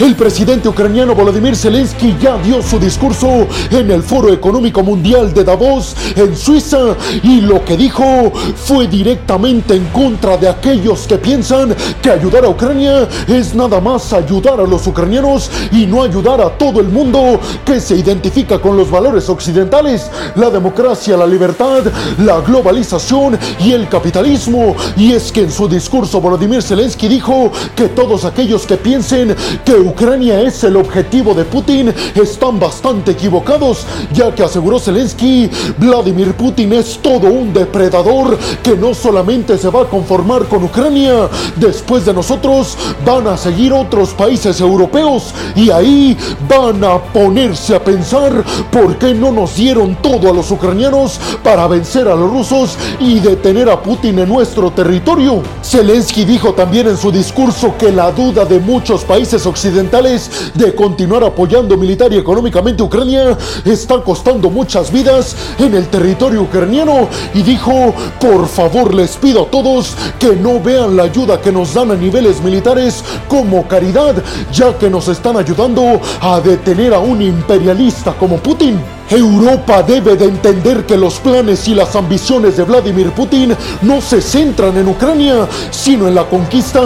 El presidente ucraniano Volodymyr Zelensky ya dio su discurso en el Foro Económico Mundial de Davos en Suiza y lo que dijo fue directamente en contra de aquellos que piensan que ayudar a Ucrania es nada más ayudar a los ucranianos y no ayudar a todo el mundo que se identifica con los valores occidentales, la democracia, la libertad, la globalización y el capitalismo. Y es que en su discurso Volodymyr Zelensky dijo que todos aquellos que piensen que Ucrania es el objetivo de Putin están bastante equivocados, ya que aseguró Zelensky, Vladimir Putin es todo un depredador que no solamente se va a conformar con Ucrania, después de nosotros van a seguir otros países europeos y ahí van a ponerse a pensar por qué no nos dieron todo a los ucranianos para vencer a los rusos y detener a Putin en nuestro territorio. Zelensky dijo también en su discurso que la duda de muchos países occidentales de continuar apoyando militar y económicamente a Ucrania está costando muchas vidas en el territorio ucraniano y dijo, por favor les pido a todos que no vean la ayuda que nos dan a niveles militares como caridad, ya que nos están ayudando a detener a un imperialista como Putin. Europa debe de entender que los planes y las ambiciones de Vladimir Putin no se centran en Ucrania, sino en la conquista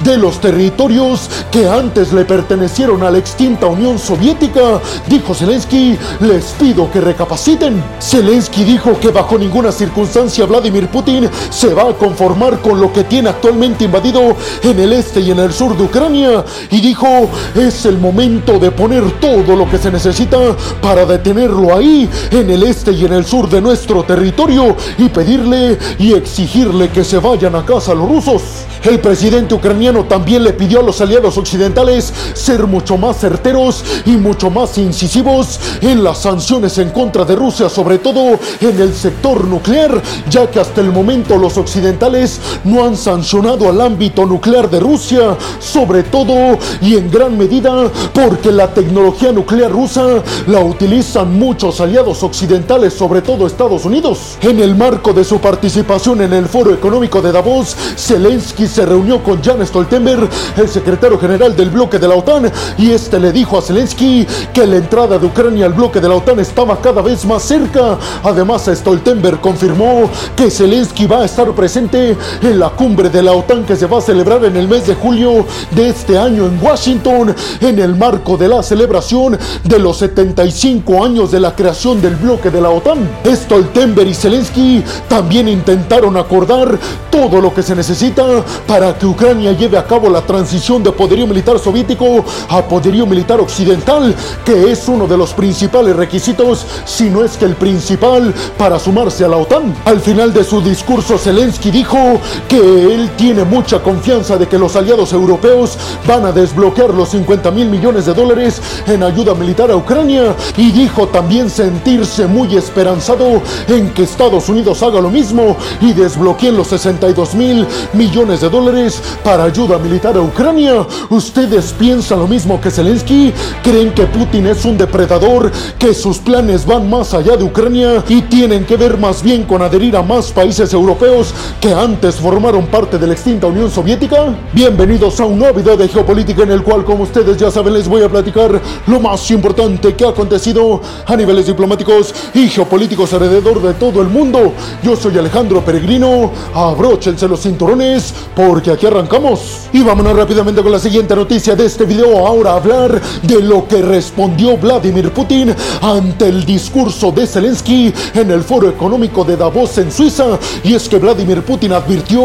de los territorios que antes le pertenecieron a la extinta Unión Soviética. Dijo Zelensky, les pido que recapaciten. Zelensky dijo que bajo ninguna circunstancia Vladimir Putin se va a conformar con lo que tiene actualmente invadido en el este y en el sur de Ucrania. Y dijo, es el momento de poner todo lo que se necesita para detenerlo ahí, en el este y en el sur de nuestro territorio, y pedirle y exigirle que se vayan a casa los rusos. El presidente ucraniano también le pidió a los aliados occidentales ser mucho más certeros y mucho más incisivos en las sanciones en contra de Rusia, sobre todo en el sector nuclear, ya que hasta el momento los occidentales no han sancionado al ámbito nuclear de Rusia, sobre todo y en gran medida porque la tecnología nuclear rusa la utilizan aliados occidentales, sobre todo Estados Unidos. En el marco de su participación en el Foro Económico de Davos, Zelensky se reunió con Jan Stoltenberg, el secretario general del bloque de la OTAN, y este le dijo a Zelensky que la entrada de Ucrania al bloque de la OTAN estaba cada vez más cerca. Además, Stoltenberg confirmó que Zelensky va a estar presente en la cumbre de la OTAN que se va a celebrar en el mes de julio de este año en Washington, en el marco de la celebración de los 75 años de la creación del bloque de la OTAN. Stoltenberg y Zelensky también intentaron acordar todo lo que se necesita para que Ucrania lleve a cabo la transición de poderío militar soviético a poderío militar occidental, que es uno de los principales requisitos, si no es que el principal, para sumarse a la OTAN. Al final de su discurso, Zelensky dijo que él tiene mucha confianza de que los aliados europeos van a desbloquear los 50 mil millones de dólares en ayuda militar a Ucrania y dijo también sentirse muy esperanzado en que Estados Unidos haga lo mismo y desbloqueen los 62 mil millones de dólares para ayuda militar a Ucrania. ¿Ustedes piensan lo mismo que Zelensky? ¿Creen que Putin es un depredador, que sus planes van más allá de Ucrania y tienen que ver más bien con adherir a más países europeos que antes formaron parte de la extinta Unión Soviética? Bienvenidos a un nuevo video de geopolítica en el cual, como ustedes ya saben, les voy a platicar lo más importante que ha acontecido a niveles diplomáticos y geopolíticos alrededor de todo el mundo. Yo soy Alejandro Peregrino, abróchense los cinturones porque aquí arrancamos. Y vámonos rápidamente con la siguiente noticia de este video, ahora hablar de lo que respondió Vladimir Putin ante el discurso de Zelensky en el foro económico de Davos en Suiza. Y es que Vladimir Putin advirtió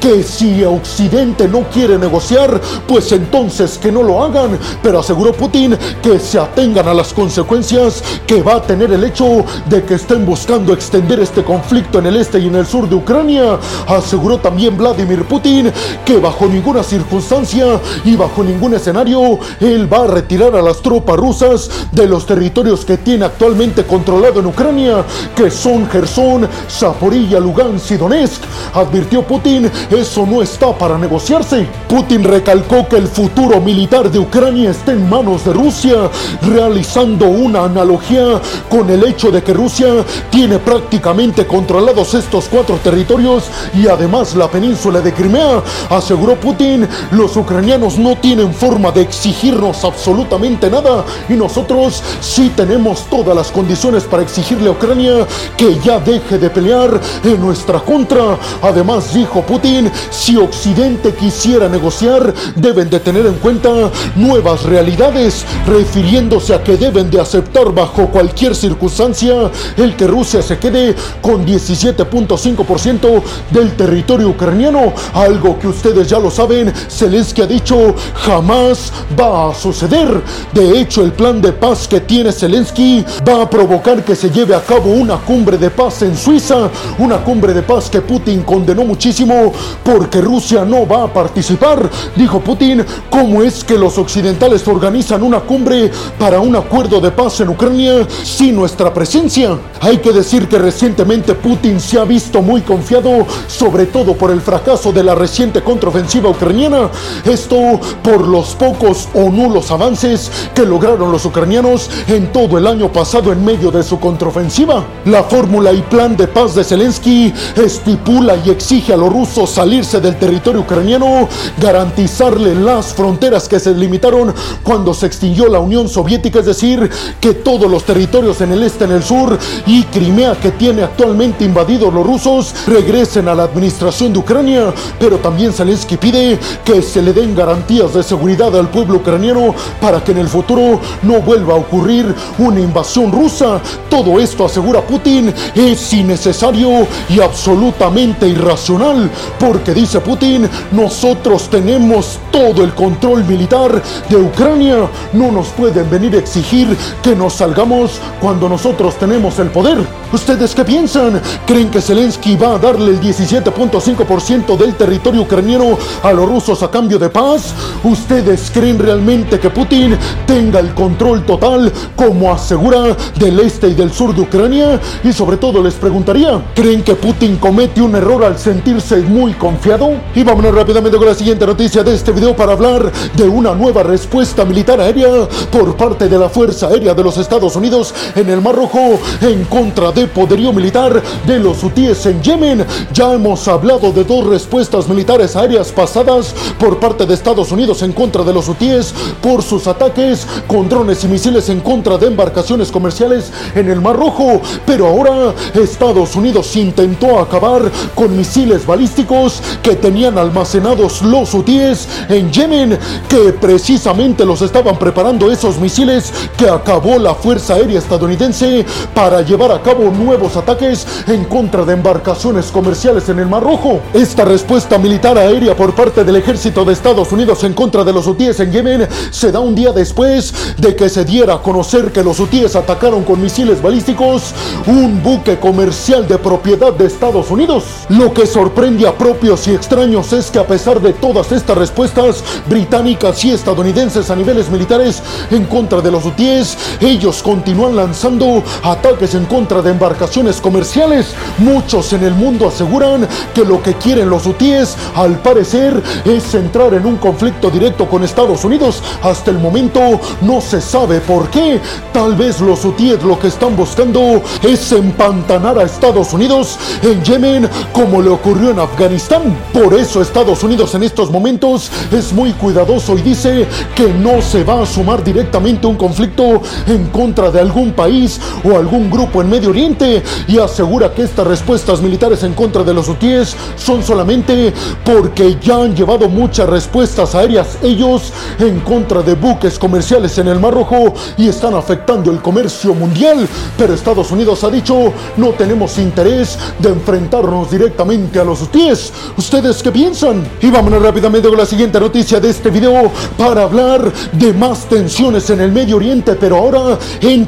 que si Occidente no quiere negociar, pues entonces que no lo hagan. Pero aseguró Putin que se atengan a las consecuencias que va a tener el hecho de que estén buscando extender este conflicto en el este y en el sur de Ucrania. Aseguró también Vladimir Putin que bajo ninguna circunstancia y bajo ningún escenario él va a retirar a las tropas rusas de los territorios que tiene actualmente controlado en Ucrania, que son Gerson, Zaporilla, Lugansk y Donetsk. Advirtió Putin, eso no está para negociarse. Putin recalcó que el futuro militar de Ucrania está en manos de Rusia, realizando una analogía Con el hecho de que Rusia tiene prácticamente controlados estos cuatro territorios y además la península de Crimea, aseguró Putin, los ucranianos no tienen forma de exigirnos absolutamente nada y nosotros sí tenemos todas las condiciones para exigirle a Ucrania que ya deje de pelear en nuestra contra. Además, dijo Putin, si Occidente quisiera negociar, deben de tener en cuenta nuevas realidades, refiriéndose a que deben de aceptar bajo cualquier circunstancia el que Rusia se quede con 17.5% del territorio ucraniano, algo que ustedes ya lo saben, Zelensky ha dicho jamás va a suceder. De hecho, el plan de paz que tiene Zelensky va a provocar que se lleve a cabo una cumbre de paz en Suiza, una cumbre de paz que Putin condenó muchísimo porque Rusia no va a participar. Dijo Putin, ¿cómo es que los occidentales organizan una cumbre para un acuerdo de paz en Ucrania sin nuestra presencia? Hay que decir que recientemente Putin se ha visto muy confiado, sobre todo por el fracaso de la reciente contraofensiva ucraniana. Esto por los pocos o nulos avances que lograron los ucranianos en todo el año pasado en medio de su contraofensiva. La fórmula y plan de paz de Zelensky estipula y exige a los rusos salirse del territorio ucraniano, garantizarle las fronteras que se limitaron cuando se extinguió la Unión Soviética, es decir, que todos los territorios en el este, en el sur y Crimea que tiene actualmente invadidos los rusos regresen a la administración de Ucrania, pero también Zelensky pide que se le den garantías de seguridad al pueblo ucraniano para que en el futuro no vuelva a ocurrir una invasión rusa. Todo esto, asegura Putin, es innecesario y absolutamente irracional, porque dice Putin, nosotros tenemos todo el control militar de Ucrania, no nos pueden venir a exigir que nos salgamos cuando nosotros tenemos el poder. ¿Ustedes qué piensan? ¿Creen que Zelensky va a darle el 17.5% del territorio ucraniano a los rusos a cambio de paz? ¿Ustedes creen realmente que Putin tenga el control total como asegura del este y del sur de Ucrania? Y sobre todo les preguntaría, ¿creen que Putin comete un error al sentirse muy confiado? Y vámonos rápidamente con la siguiente noticia de este video para hablar de una nueva respuesta militar aérea por parte de la Fuerza Aérea de los Estados En el Mar Rojo en contra de poderío militar de los hutíes en Yemen. Ya hemos hablado de dos respuestas militares aéreas pasadas por parte de Estados Unidos en contra de los hutíes por sus ataques con drones y misiles en contra de embarcaciones comerciales en el Mar Rojo. Pero ahora Estados Unidos intentó acabar con misiles balísticos que tenían almacenados los hutíes en Yemen, que precisamente los estaban preparando esos misiles que acabó la Fuerza Aérea estadounidense para llevar a cabo nuevos ataques en contra de embarcaciones comerciales en el Mar Rojo. Esta respuesta militar aérea por parte del ejército de Estados Unidos en contra de los hutíes en Yemen se da un día después de que se diera a conocer que los hutíes atacaron con misiles balísticos un buque comercial de propiedad de Estados Unidos. Lo que sorprende a propios y extraños es que a pesar de todas estas respuestas británicas y estadounidenses a niveles militares en contra de los hutíes, ellos continúan lanzando ataques en contra de embarcaciones comerciales. Muchos en el mundo aseguran que lo que quieren los hutíes, al parecer, es entrar en un conflicto directo con Estados Unidos. Hasta el momento no se sabe por qué. Tal vez los hutíes lo que están buscando es empantanar a Estados Unidos en Yemen como le ocurrió en Afganistán. Por eso Estados Unidos en estos momentos es muy cuidadoso y dice que no se va a sumar directamente a un conflicto en contra de algún país o algún grupo en Medio Oriente y asegura que estas respuestas militares en contra de los hutíes son solamente porque ya han llevado muchas respuestas aéreas ellos en contra de buques comerciales en el Mar Rojo y están afectando el comercio mundial. Pero Estados Unidos ha dicho no tenemos interés de enfrentarnos directamente a los hutíes. ¿Ustedes qué piensan? Y vámonos rápidamente con la siguiente noticia de este video para hablar de más tensiones en el Medio Oriente, pero ahora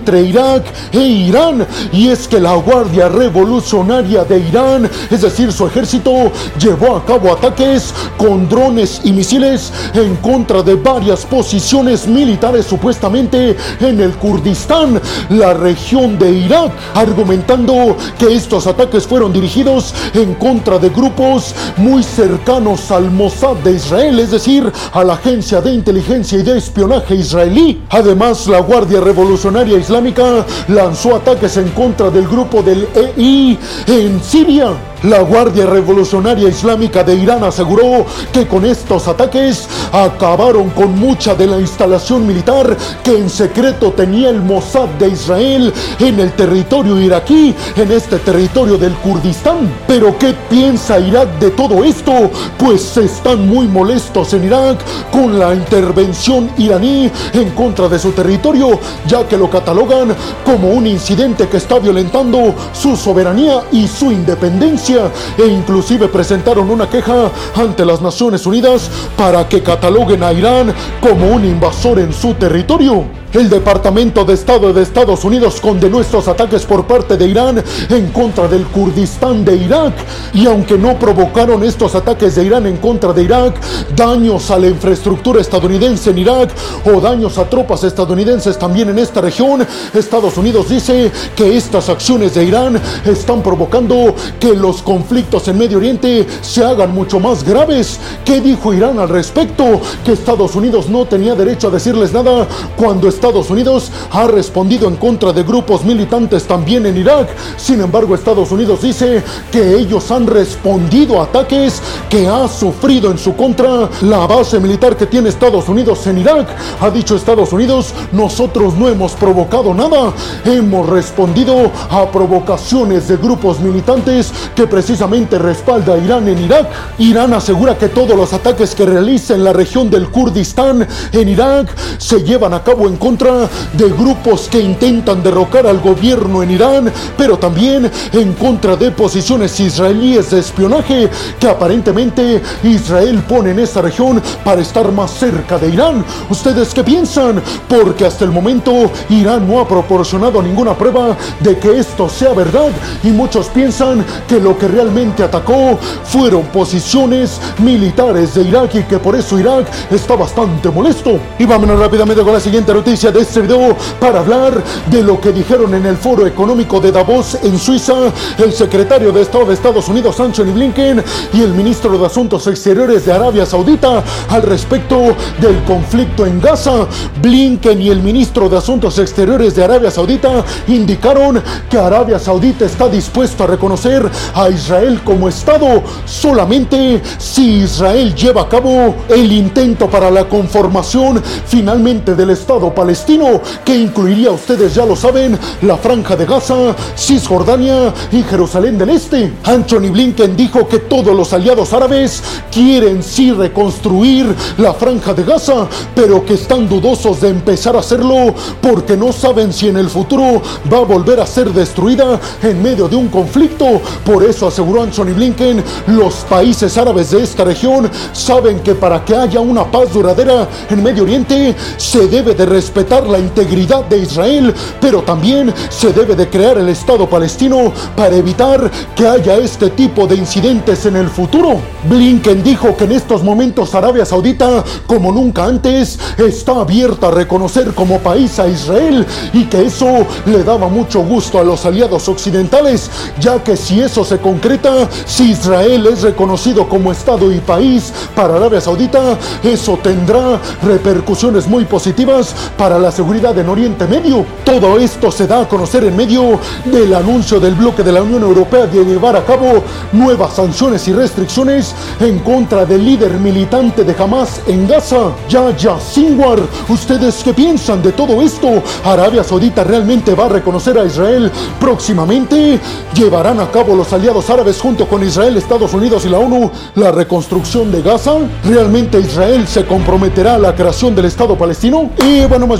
entre Irak e Irán. Y es que la Guardia Revolucionaria de Irán, es decir, su ejército, llevó a cabo ataques con drones y misiles en contra de varias posiciones militares supuestamente en el Kurdistán, la región de Irak, argumentando que estos ataques fueron dirigidos en contra de grupos muy cercanos al Mossad de Israel, es decir, a la agencia de inteligencia y de espionaje israelí. Además, la Guardia Revolucionaria Israelí Islámica lanzó ataques en contra del grupo del EI en Siria. La Guardia Revolucionaria Islámica de Irán aseguró que con estos ataques acabaron con mucha de la instalación militar que en secreto tenía el Mossad de Israel en el territorio iraquí, en este territorio del Kurdistán. Pero ¿qué piensa Irak de todo esto? Pues están muy molestos en Irak con la intervención iraní en contra de su territorio, ya que lo catalogan como un incidente que está violentando su soberanía y su independencia e inclusive presentaron una queja ante las Naciones Unidas para que cataloguen a Irán como un invasor en su territorio. El Departamento de Estado de Estados Unidos condenó estos ataques por parte de Irán en contra del Kurdistán de Irak. Y aunque no provocaron estos ataques de Irán en contra de Irak daños a la infraestructura estadounidense en Irak o daños a tropas estadounidenses también en esta región, Estados Unidos dice que estas acciones de Irán están provocando que los conflictos en Medio Oriente se hagan mucho más graves. ¿Qué dijo Irán al respecto? Que Estados Unidos no tenía derecho a decirles nada cuando Estados Unidos ha respondido en contra de grupos militantes también en Irak. Sin embargo, Estados Unidos dice que ellos han respondido a ataques que ha sufrido en su contra la base militar que tiene Estados Unidos en Irak. Ha dicho Estados Unidos, nosotros no hemos provocado nada, hemos respondido a provocaciones de grupos militantes que precisamente respalda a Irán en Irak. Irán asegura que todos los ataques que realiza en la región del Kurdistán en Irak se llevan a cabo en contra contra de grupos que intentan derrocar al gobierno en Irán, pero también en contra de posiciones israelíes de espionaje que aparentemente Israel pone en esta región para estar más cerca de Irán. ¿Ustedes qué piensan? Porque hasta el momento Irán no ha proporcionado ninguna prueba de que esto sea verdad y muchos piensan que lo que realmente atacó fueron posiciones militares de Irak y que por eso Irak está bastante molesto. Y vámonos rápidamente con la siguiente noticia de este video para hablar de lo que dijeron en el Foro Económico de Davos en Suiza el secretario de Estado de Estados Unidos Anthony Blinken y el ministro de Asuntos Exteriores de Arabia Saudita al respecto del conflicto en Gaza. Blinken y el ministro de Asuntos Exteriores de Arabia Saudita indicaron que Arabia Saudita está dispuesto a reconocer a Israel como Estado solamente si Israel lleva a cabo el intento para la conformación finalmente del Estado palestino palestino que incluiría, ustedes ya lo saben, la franja de Gaza, Cisjordania y Jerusalén del Este. Anthony Blinken dijo que todos los aliados árabes quieren sí reconstruir la franja de Gaza, pero que están dudosos de empezar a hacerlo porque no saben si en el futuro va a volver a ser destruida en medio de un conflicto. Por eso aseguró Anthony Blinken, los países árabes de esta región saben que para que haya una paz duradera en Medio Oriente se debe de respetar la integridad de Israel, pero también se debe de crear el Estado palestino para evitar que haya este tipo de incidentes en el futuro. Blinken dijo que en estos momentos Arabia Saudita, como nunca antes, está abierta a reconocer como país a Israel y que eso le daba mucho gusto a los aliados occidentales, ya que si eso se concreta, si Israel es reconocido como Estado y país para Arabia Saudita, eso tendrá repercusiones muy positivas para la seguridad en Oriente Medio. Todo esto se da a conocer en medio del anuncio del bloque de la Unión Europea de llevar a cabo nuevas sanciones y restricciones en contra del líder militante de Hamas en Gaza, Yahya Sinwar. ¿Ustedes qué piensan de todo esto? ¿Arabia Saudita realmente va a reconocer a Israel próximamente? ¿Llevarán a cabo los aliados árabes junto con Israel, Estados Unidos y la ONU la reconstrucción de Gaza? ¿Realmente Israel se comprometerá a la creación del Estado palestino? Y bueno, más